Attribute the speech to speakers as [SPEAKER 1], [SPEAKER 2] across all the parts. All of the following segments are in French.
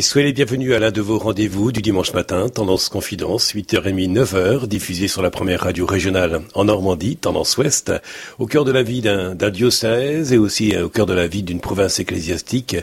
[SPEAKER 1] Et soyez les bienvenus à l'un de vos rendez-vous du dimanche matin, Tendance Confidence, 8h30, 9h, diffusé sur la première radio régionale en Normandie, Tendance Ouest, au cœur de la vie d'un diocèse et aussi euh, au cœur de la vie d'une province ecclésiastique,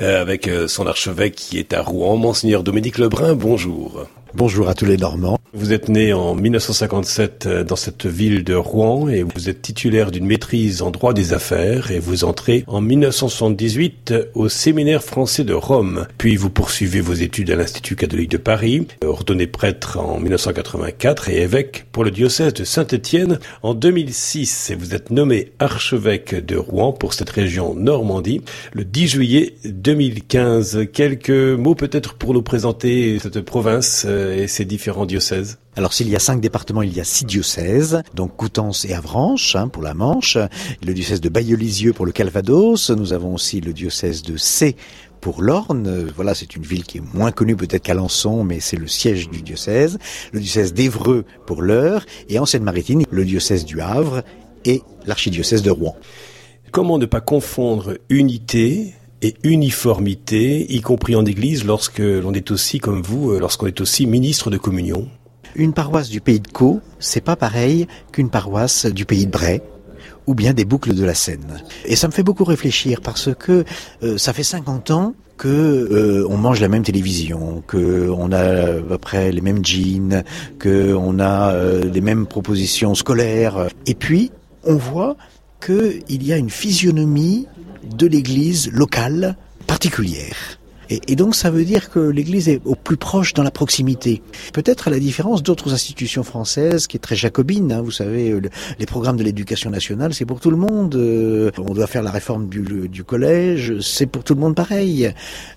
[SPEAKER 1] euh, avec euh, son archevêque qui est à Rouen, Monseigneur Dominique Lebrun, bonjour.
[SPEAKER 2] Bonjour à tous les Normands.
[SPEAKER 1] Vous êtes né en 1957 euh, dans cette ville de Rouen et vous êtes titulaire d'une maîtrise en droit des affaires et vous entrez en 1978 au séminaire français de Rome. Puis vous poursuivez vos études à l'Institut catholique de Paris, ordonné prêtre en 1984 et évêque pour le diocèse de Saint-Étienne en 2006 et vous êtes nommé archevêque de Rouen pour cette région Normandie le 10 juillet 2015. Quelques mots peut-être pour nous présenter cette province euh, et ses différents diocèses
[SPEAKER 2] alors s'il y a cinq départements, il y a six diocèses, donc Coutances et Avranches hein, pour la Manche, le diocèse de Bayeaux-Lisieux pour le Calvados, nous avons aussi le diocèse de C pour l'Orne. Voilà, c'est une ville qui est moins connue peut-être qu'Alençon, mais c'est le siège du diocèse. Le diocèse d'Evreux pour l'Eure et en Seine-Maritime, le diocèse du Havre et l'archidiocèse de Rouen.
[SPEAKER 1] Comment ne pas confondre unité et uniformité, y compris en Église, lorsque l'on est aussi, comme vous, euh, lorsqu'on est aussi ministre de communion
[SPEAKER 2] Une paroisse du pays de Caux, c'est pas pareil qu'une paroisse du pays de Bray ou bien des boucles de la Seine. Et ça me fait beaucoup réfléchir parce que euh, ça fait 50 ans que euh, on mange la même télévision, que on a à peu près les mêmes jeans, que on a les mêmes propositions scolaires. Et puis on voit qu'il y a une physionomie de l'église locale particulière. Et, donc ça veut dire que l'Église est au plus proche dans la proximité. Peut-être à la différence d'autres institutions françaises qui est très jacobine. Hein, vous savez, euh, les programmes de l'éducation nationale, c'est pour tout le monde. Euh, on doit faire la réforme du, du collège, c'est pour tout le monde pareil.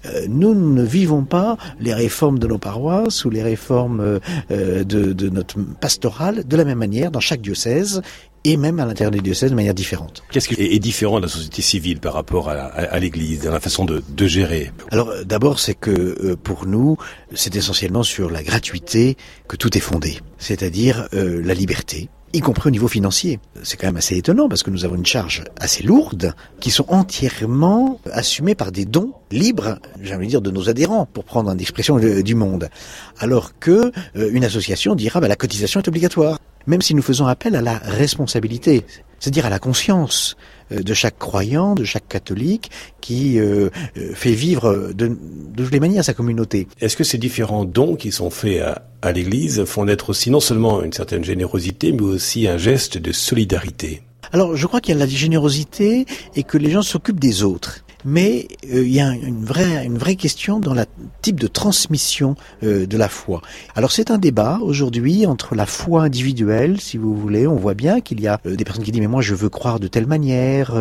[SPEAKER 2] Euh, nous ne vivons pas les réformes de nos paroisses ou les réformes de, de notre pastorale de la même manière dans chaque diocèse et même à l'intérieur des diocèses de manière différente.
[SPEAKER 1] Qu'est-ce qui est différent de la société civile par rapport à, l'Église, dans la façon de, de gérer
[SPEAKER 2] Alors d'abord, c'est que euh, pour nous, c'est essentiellement sur la gratuité que tout est fondé, c'est-à-dire euh, la liberté y compris au niveau financier. C'est quand même assez étonnant parce que nous avons une charge assez lourde qui sont entièrement assumées par des dons libres, j'ai envie de dire, de nos adhérents, pour prendre une expression du monde. Alors que euh, une association dira, bah, la cotisation est obligatoire même si nous faisons appel à la responsabilité, c'est-à-dire à la conscience euh, de chaque croyant, de chaque catholique, qui euh, euh, fait vivre de, de toutes les manières sa communauté.
[SPEAKER 1] Est-ce que ces différents dons qui sont faits à, à l'Église font naître aussi non seulement une certaine générosité, mais aussi un geste de solidarité?
[SPEAKER 2] Alors, je crois qu'il y a la générosité et que les gens s'occupent des autres mais euh, il y a une vraie, une vraie question dans le type de transmission euh, de la foi. Alors c'est un débat aujourd'hui entre la foi individuelle, si vous voulez, on voit bien qu'il y a euh, des personnes qui disent mais moi je veux croire de telle manière,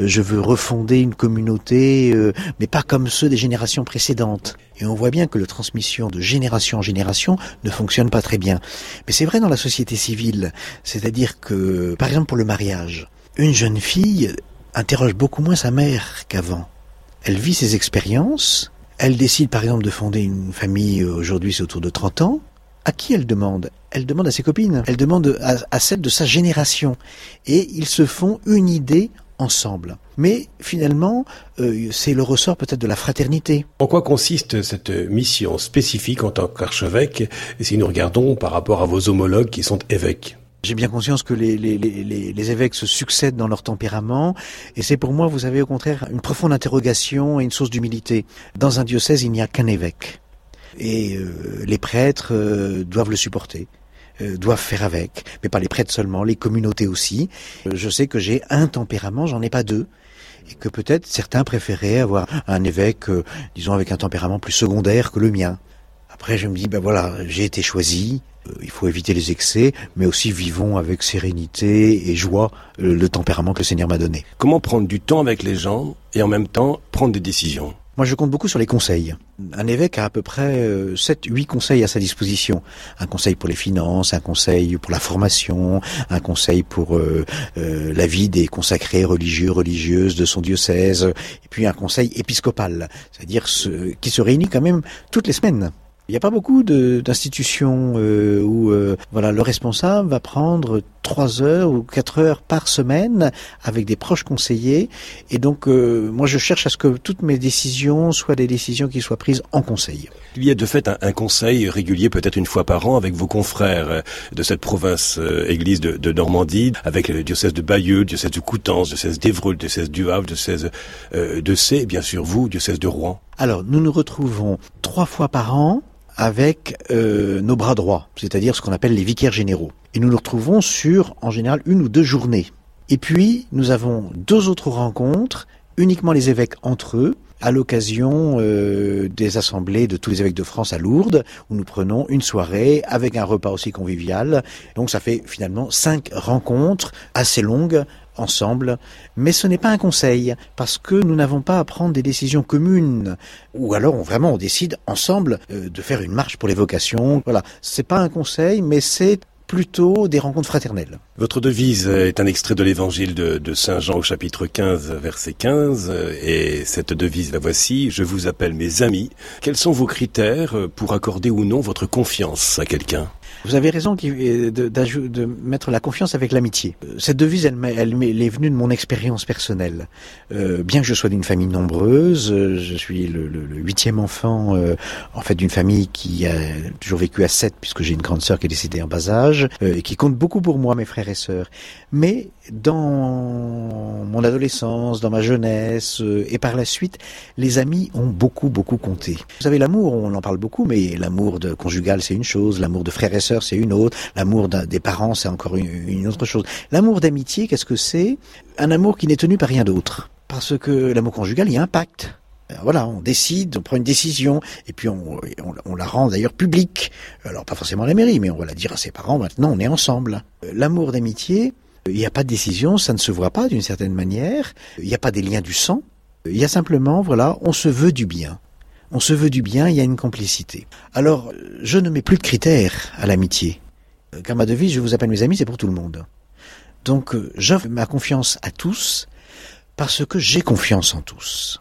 [SPEAKER 2] je veux refonder une communauté, mais pas comme ceux des générations précédentes. Et on voit bien que la transmission de génération en génération ne fonctionne pas très bien. Mais c'est vrai dans la société civile, c'est-à-dire que, par exemple pour le mariage, une jeune fille interroge beaucoup moins sa mère qu'avant. Elle vit ses expériences, elle décide par exemple de fonder une famille, euh, aujourd'hui c'est autour de 30 ans. À qui elle demande? Elle demande à ses copines, elle demande à, celle de sa génération. Et ils se font une idée ensemble. Mais finalement, euh, c'est le ressort peut-être de la fraternité.
[SPEAKER 1] En quoi consiste cette mission spécifique en tant qu'archevêque? Si nous regardons par rapport à vos homologues qui sont évêques
[SPEAKER 2] j'ai bien conscience que les, les, les, les, évêques se succèdent dans leur tempérament, et c'est pour moi, vous avez au contraire une profonde interrogation et une source d'humilité. Dans un diocèse, il n'y a qu'un évêque, et euh, les prêtres euh, doivent le supporter. Euh, doivent faire avec, mais pas les prêtres seulement, les communautés aussi. je sais que j'ai un tempérament, j'en ai pas deux, et que peut-être certains préféraient avoir un évêque, disons, avec un tempérament plus secondaire que le mien. Après, je me dis, ben voilà, j'ai été choisi, euh, il faut éviter les excès, mais aussi vivons avec sérénité et joie euh, le tempérament que le Seigneur m'a donné.
[SPEAKER 1] Comment prendre du temps avec les gens et en même temps prendre des décisions?
[SPEAKER 2] Moi, je compte beaucoup sur les conseils. Un évêque a à peu près 7, euh, 8 conseils à sa disposition. Un conseil pour les finances, un conseil pour la formation, un conseil pour la vie des consacrés religieux, religieuses de son diocèse, et puis un conseil épiscopal, c'est-à-dire ce, qui se réunit quand même toutes les semaines. Il n'y a pas beaucoup d'institutions euh, où euh, voilà le responsable va prendre trois heures ou quatre heures par semaine avec des proches conseillers. Et donc, euh, moi, je cherche à ce que toutes mes décisions soient des décisions qui soient prises en conseil.
[SPEAKER 1] Il y a de fait un, conseil régulier, peut-être une fois par an, avec vos confrères euh, de cette province euh, église de, Normandie, avec le diocèse de Bayeux, le diocèse de Coutances, le diocèse d'Évreux, le diocèse du Havre, le diocèse de C, et bien sûr vous, le diocèse de Rouen.
[SPEAKER 2] Alors, nous nous retrouvons trois fois par an avec euh, nos bras droits, c'est-à-dire ce qu'on appelle les vicaires généraux. Et nous nous retrouvons sur, en général, une ou deux journées. Et puis, nous avons deux autres rencontres, uniquement les évêques entre eux, à l'occasion euh, des assemblées de tous les évêques de France à Lourdes, où nous prenons une soirée avec un repas aussi convivial. Donc ça fait finalement cinq rencontres assez longues ensemble, mais ce n'est pas un conseil, parce que nous n'avons pas à prendre des décisions communes, ou alors on, vraiment on décide ensemble euh, de faire une marche pour les vocations. Voilà, c'est pas un conseil, mais c'est plutôt des rencontres fraternelles.
[SPEAKER 1] Votre devise est un extrait de l'évangile de, Saint Jean au chapitre 15, verset 15, et cette devise, la voici, je vous appelle mes amis. Quels sont vos critères pour accorder ou non votre confiance à quelqu'un?
[SPEAKER 2] Vous avez raison de, de, mettre la confiance avec l'amitié. Cette devise, elle, est venue de mon expérience personnelle. Euh, bien que je sois d'une famille nombreuse, je suis le, huitième enfant euh, en fait d'une famille qui a toujours vécu à sept, puisque j'ai une grande sœur qui est décédée en bas âge, euh, et qui compte beaucoup pour moi, mes frères et sœurs. Mais dans mon adolescence, dans ma jeunesse, et par la suite, les amis ont beaucoup, beaucoup compté. Vous savez, l'amour, on en parle beaucoup, mais l'amour de conjugal, c'est une chose, l'amour de frères et c'est une autre. L'amour des parents, c'est encore une, autre chose. L'amour d'amitié, qu'est-ce que c'est? Un amour qui n'est tenu par rien d'autre. Parce que l'amour conjugal, il y a un pacte. Euh, voilà, on décide, on prend une décision, et puis on, la rend d'ailleurs publique. Alors pas forcément à la mairie, mais on va la dire à ses parents, maintenant on est ensemble. Euh, l'amour d'amitié, il n'y a pas de décision, ça ne se voit pas d'une certaine manière, il n'y a pas des liens du sang, il y a simplement, voilà, on se veut du bien on se veut du bien, il y a une complicité. Alors, je ne mets plus de critères à l'amitié. Car ma devise, je vous appelle mes amis, c'est pour tout le monde. Donc, euh, j'offre ma confiance à tous parce que j'ai confiance en tous.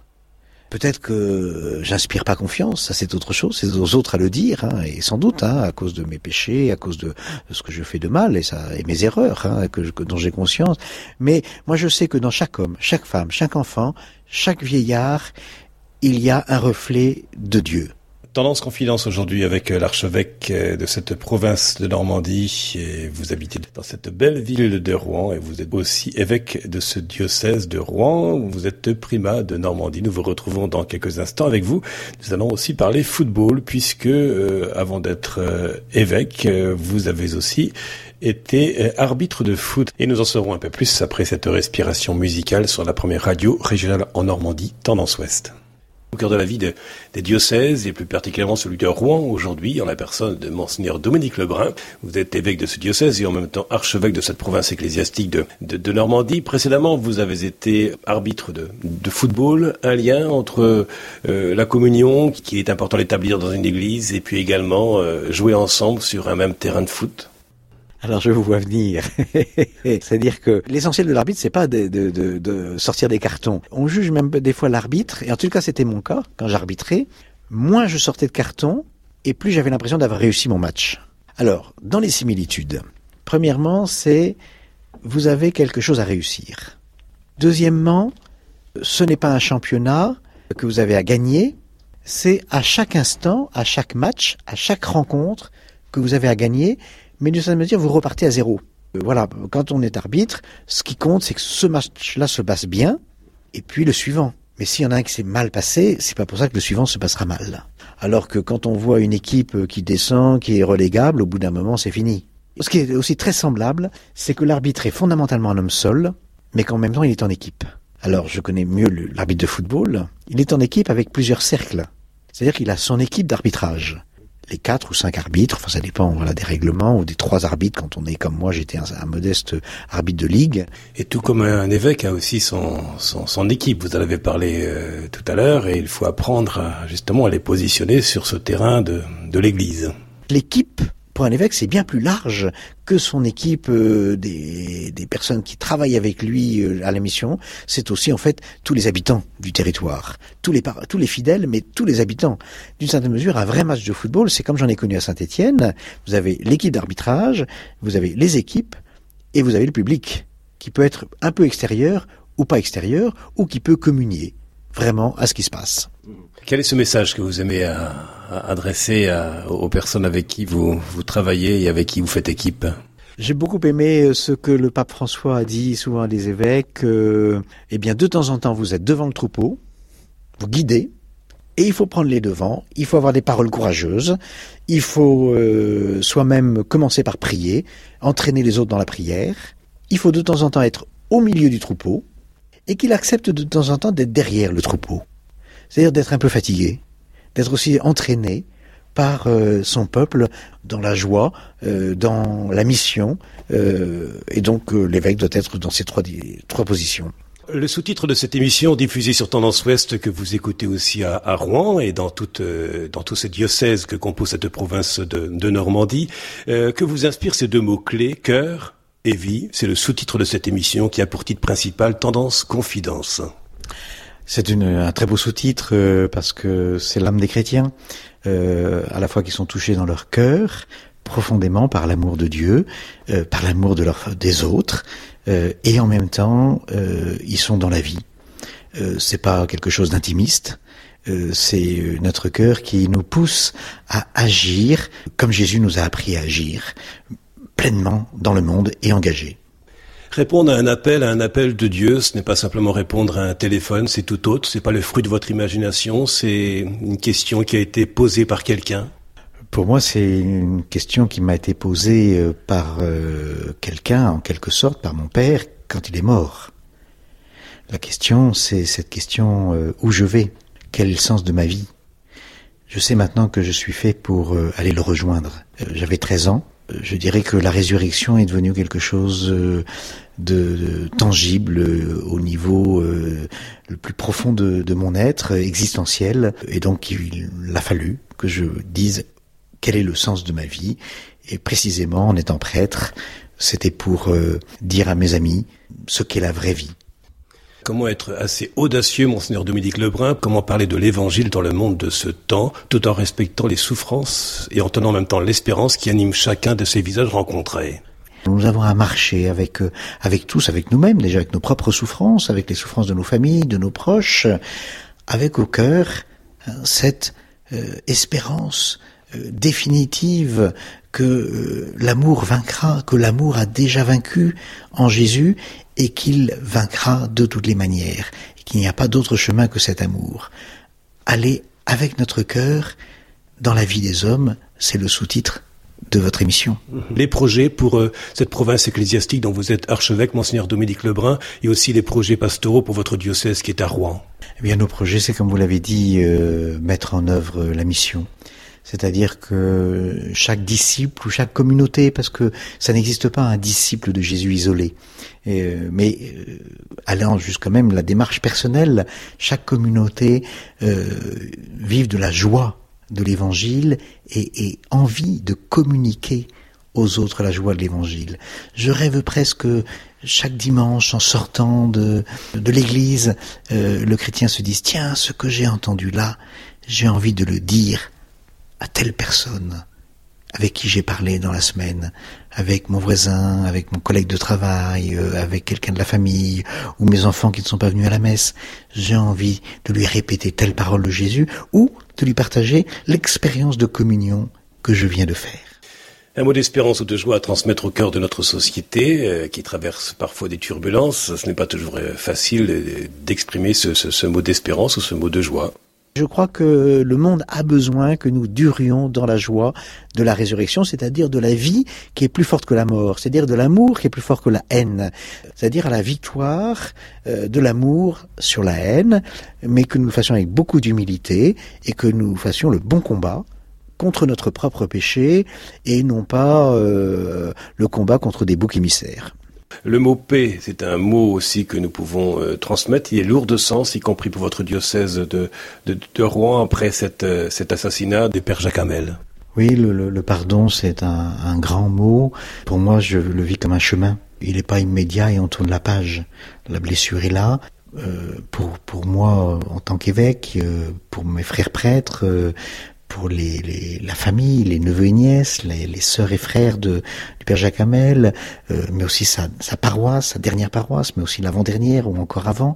[SPEAKER 2] Peut-être que j'inspire pas confiance, ça c'est autre chose, c'est aux autres à le dire, hein, et sans doute hein, à cause de mes péchés, à cause de, ce que je fais de mal et, ça, et mes erreurs hein, que, dont j'ai conscience. Mais moi je sais que dans chaque homme, chaque femme, chaque enfant, chaque vieillard, il y a un reflet de Dieu.
[SPEAKER 1] Tendance confidence aujourd'hui avec euh, l'archevêque euh, de cette province de Normandie. Vous habitez dans cette belle ville de Rouen et vous êtes aussi évêque de ce diocèse de Rouen. Vous êtes primat de Normandie. Nous vous retrouvons dans quelques instants avec vous. Nous allons aussi parler football puisque euh, avant d'être évêque, vous avez aussi été arbitre de foot. Et nous en saurons un peu plus après cette respiration musicale sur la première radio régionale en Normandie, Tendance Ouest au cœur de la vie des diocèses, et plus particulièrement celui de Rouen aujourd'hui, en la personne de Monseigneur Dominique Lebrun. Vous êtes évêque de ce diocèse et en même temps archevêque de cette province ecclésiastique de, Normandie. Précédemment, vous avez été arbitre de, football, un lien entre euh, la communion, qui est important d'établir dans une église, et puis également euh, jouer ensemble sur un même terrain de foot.
[SPEAKER 2] Alors je vous vois venir. C'est-à-dire que l'essentiel de l'arbitre, c'est pas de, sortir des cartons. On juge même des fois l'arbitre, et en tout cas c'était mon cas, quand j'arbitrais, moins je sortais de cartons, et plus j'avais l'impression d'avoir réussi mon match. Alors, dans les similitudes, premièrement, c'est vous avez quelque chose à réussir. Deuxièmement, ce n'est pas un championnat que vous avez à gagner, c'est à chaque instant, à chaque match, à chaque rencontre que vous avez à gagner, mais d'une certaine manière, vous repartez à zéro. Euh, voilà, quand on est arbitre, ce qui compte, c'est que ce match-là se passe bien, et puis le suivant. Mais s'il y en a un qui s'est mal passé, c'est pas pour ça que le suivant se passera mal. Alors que quand on voit une équipe qui descend, qui est relégable, au bout d'un moment, c'est fini. Ce qui est aussi très semblable, c'est que l'arbitre est fondamentalement un homme seul, mais qu'en même temps, il est en équipe. Alors, je connais mieux l'arbitre de football. Il est en équipe avec plusieurs cercles. C'est-à-dire qu'il a son équipe d'arbitrage les quatre ou cinq arbitres, enfin ça dépend voilà des règlements ou des trois arbitres quand on est comme moi, j'étais un, modeste arbitre de ligue.
[SPEAKER 1] Et tout comme un évêque a aussi son son, son équipe. Vous en avez parlé euh, tout à l'heure et il faut apprendre justement à les positionner sur ce terrain de de l'Église.
[SPEAKER 2] L'équipe pour un évêque, c'est bien plus large que son équipe euh, des, des, personnes qui travaillent avec lui euh, à la mission. C'est aussi en fait tous les habitants du territoire, tous les tous les fidèles, mais tous les habitants. D'une certaine mesure, un vrai match de football, c'est comme j'en ai connu à Saint-Étienne. Vous avez l'équipe d'arbitrage, vous avez les équipes, Et vous avez le public, qui peut être un peu extérieur ou pas extérieur, ou qui peut communier vraiment à ce qui se passe.
[SPEAKER 1] Quel est ce message que vous aimez adresser aux personnes avec qui vous, travaillez et avec qui vous faites équipe
[SPEAKER 2] j'ai beaucoup aimé euh, ce que le pape François a dit souvent à des évêques. Euh, eh bien, de temps en temps, vous êtes devant le troupeau, vous guidez, et il faut prendre les devants. Il faut avoir des paroles courageuses. Il faut euh, soi-même commencer par prier, entraîner les autres dans la prière. Il faut de temps en temps être au milieu du troupeau, et qu'il accepte de temps en temps d'être derrière le troupeau. C'est-à-dire d'être un peu fatigué, d'être aussi entraîné par euh, son peuple dans la joie, euh, dans la mission, euh, et donc l'évêque doit être dans ces trois, trois positions.
[SPEAKER 1] Le sous-titre de cette émission diffusée sur Tendance Ouest que vous écoutez aussi à, Rouen et dans toute dans ces diocèses que compose cette province de, Normandie, que vous inspire ces deux mots clés cœur et vie. C'est le sous-titre de cette émission qui a pour titre principal Tendance Confidence.
[SPEAKER 2] C'est un très beau sous-titre euh, parce que c'est l'âme des chrétiens, euh, à la fois qui sont touchés dans leur cœur profondément par l'amour de Dieu, euh, par l'amour de leur, des autres, et en même temps ils sont dans la vie. c'est pas quelque chose d'intimiste, c'est notre cœur qui nous pousse à agir comme Jésus nous a appris à agir, pleinement dans le monde et engagé.
[SPEAKER 1] Répondre à un appel, à un appel de Dieu, ce n'est pas simplement répondre à un téléphone, c'est tout autre, c'est pas le fruit de votre imagination, c'est une question qui a été posée par quelqu'un.
[SPEAKER 2] Pour moi, c'est une question qui m'a été posée euh, par euh, quelqu'un, en quelque sorte, par mon père, quand il est mort. La question, c'est cette question euh, où je vais, quel est le sens de ma vie? Je sais maintenant que je suis fait pour aller le rejoindre. J'avais 13 ans, je dirais que la résurrection est devenue quelque chose euh, de, tangible euh, au niveau euh, le plus profond de, mon être existentiel. Et donc il a fallu que je dise quel est le sens de ma vie. Et précisément en étant prêtre, c'était pour dire à mes amis ce qu'est la vraie vie.
[SPEAKER 1] Comment être assez audacieux, monseigneur Dominique Lebrun? Comment parler de l'évangile dans le monde de ce temps, tout en respectant les souffrances et en tenant en même temps l'espérance qui anime chacun de ces visages rencontrés?
[SPEAKER 2] Nous avons à marcher avec euh, avec tous, avec nous-mêmes, déjà avec nos propres souffrances, avec les souffrances de nos familles, de nos proches, avec au cœur hein, cette euh, espérance euh, définitive que l'amour vaincra, que l'amour a déjà vaincu en Jésus et qu'il vaincra de toutes les manières, et qu'il n'y a pas d'autre chemin que cet amour. Aller avec notre cœur dans la vie des hommes, c'est le sous-titre de votre émission.
[SPEAKER 1] Les projets pour euh, cette province ecclésiastique dont vous êtes archevêque, monseigneur Dominique Lebrun, et aussi les projets pastoraux pour votre diocèse qui est à Rouen.
[SPEAKER 2] Eh bien, nos projets, c'est comme vous l'avez dit, euh, mettre en œuvre la mission. C'est-à-dire que chaque disciple ou chaque communauté, parce que ça n'existe pas un disciple de Jésus isolé, euh, mais euh, allant jusqu'à même la démarche personnelle, chaque communauté euh, vive de la joie de l'évangile et, et envie de communiquer aux autres la joie de l'évangile. Je rêve presque chaque dimanche en sortant de, l'église, euh, le chrétien se dise, tiens, ce que j'ai entendu là, j'ai envie de le dire à telle personne avec qui j'ai parlé dans la semaine, avec mon voisin, avec mon collègue de travail, euh, avec quelqu'un de la famille, ou mes enfants qui ne sont pas venus à la messe. J'ai envie de lui répéter telle parole de Jésus, ou de lui partager l'expérience de communion que je viens de faire.
[SPEAKER 1] Un mot d'espérance ou de joie à transmettre au cœur de notre société, euh, qui traverse parfois des turbulences. Ce n'est pas toujours euh, facile d'exprimer ce mot d'espérance ou ce mot de joie.
[SPEAKER 2] Je crois que le monde a besoin que nous durions dans la joie de la résurrection, c'est-à-dire de la vie qui est plus forte que la mort, c'est-à-dire de l'amour qui est plus fort que la haine, c'est-à-dire à la victoire euh, de l'amour sur la haine, mais que nous le fassions avec beaucoup d'humilité et que nous fassions le bon combat contre notre propre péché et non pas euh, le combat contre des boucs émissaires.
[SPEAKER 1] Le mot paix, c'est un mot aussi que nous pouvons euh, transmettre. Il est lourd de sens, y compris pour votre diocèse de, de, Rouen après euh, cet assassinat du père Jacques Hamel.
[SPEAKER 2] Oui, le, pardon, c'est un, grand mot. Pour moi, je le vis comme un chemin. Il n'est pas immédiat et on tourne la page. La blessure est là. Euh, pour, pour moi, en tant qu'évêque, pour mes frères prêtres, pour les, la famille, les neveux et nièces, les, les sœurs et frères de, du Père Jacques Hamel, euh, mais aussi sa, sa, paroisse, sa dernière paroisse, mais aussi l'avant-dernière ou encore avant,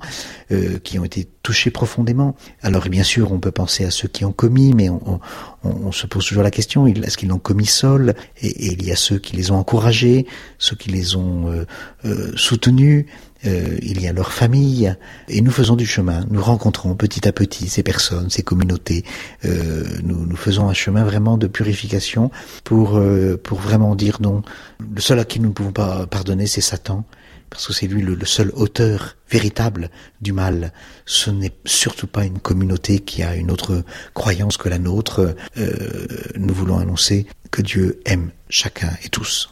[SPEAKER 2] euh, qui ont été touchés profondément. Alors bien sûr, on peut penser à ceux qui ont commis, mais on, on, on se pose toujours la question, est-ce qu'ils l'ont commis seuls? Et, et, il y a ceux qui les ont encouragés, ceux qui les ont euh, euh soutenus, euh, il y a leur famille, et nous faisons du chemin. Nous rencontrons petit à petit ces personnes, ces communautés. Euh, nous, nous faisons un chemin vraiment de purification pour euh, pour vraiment dire non. Le seul à qui nous ne pouvons pas pardonner, c'est Satan, parce que c'est lui le, le, seul auteur véritable du mal. Ce n'est surtout pas une communauté qui a une autre croyance que la nôtre. Euh, nous voulons annoncer que Dieu aime chacun et tous.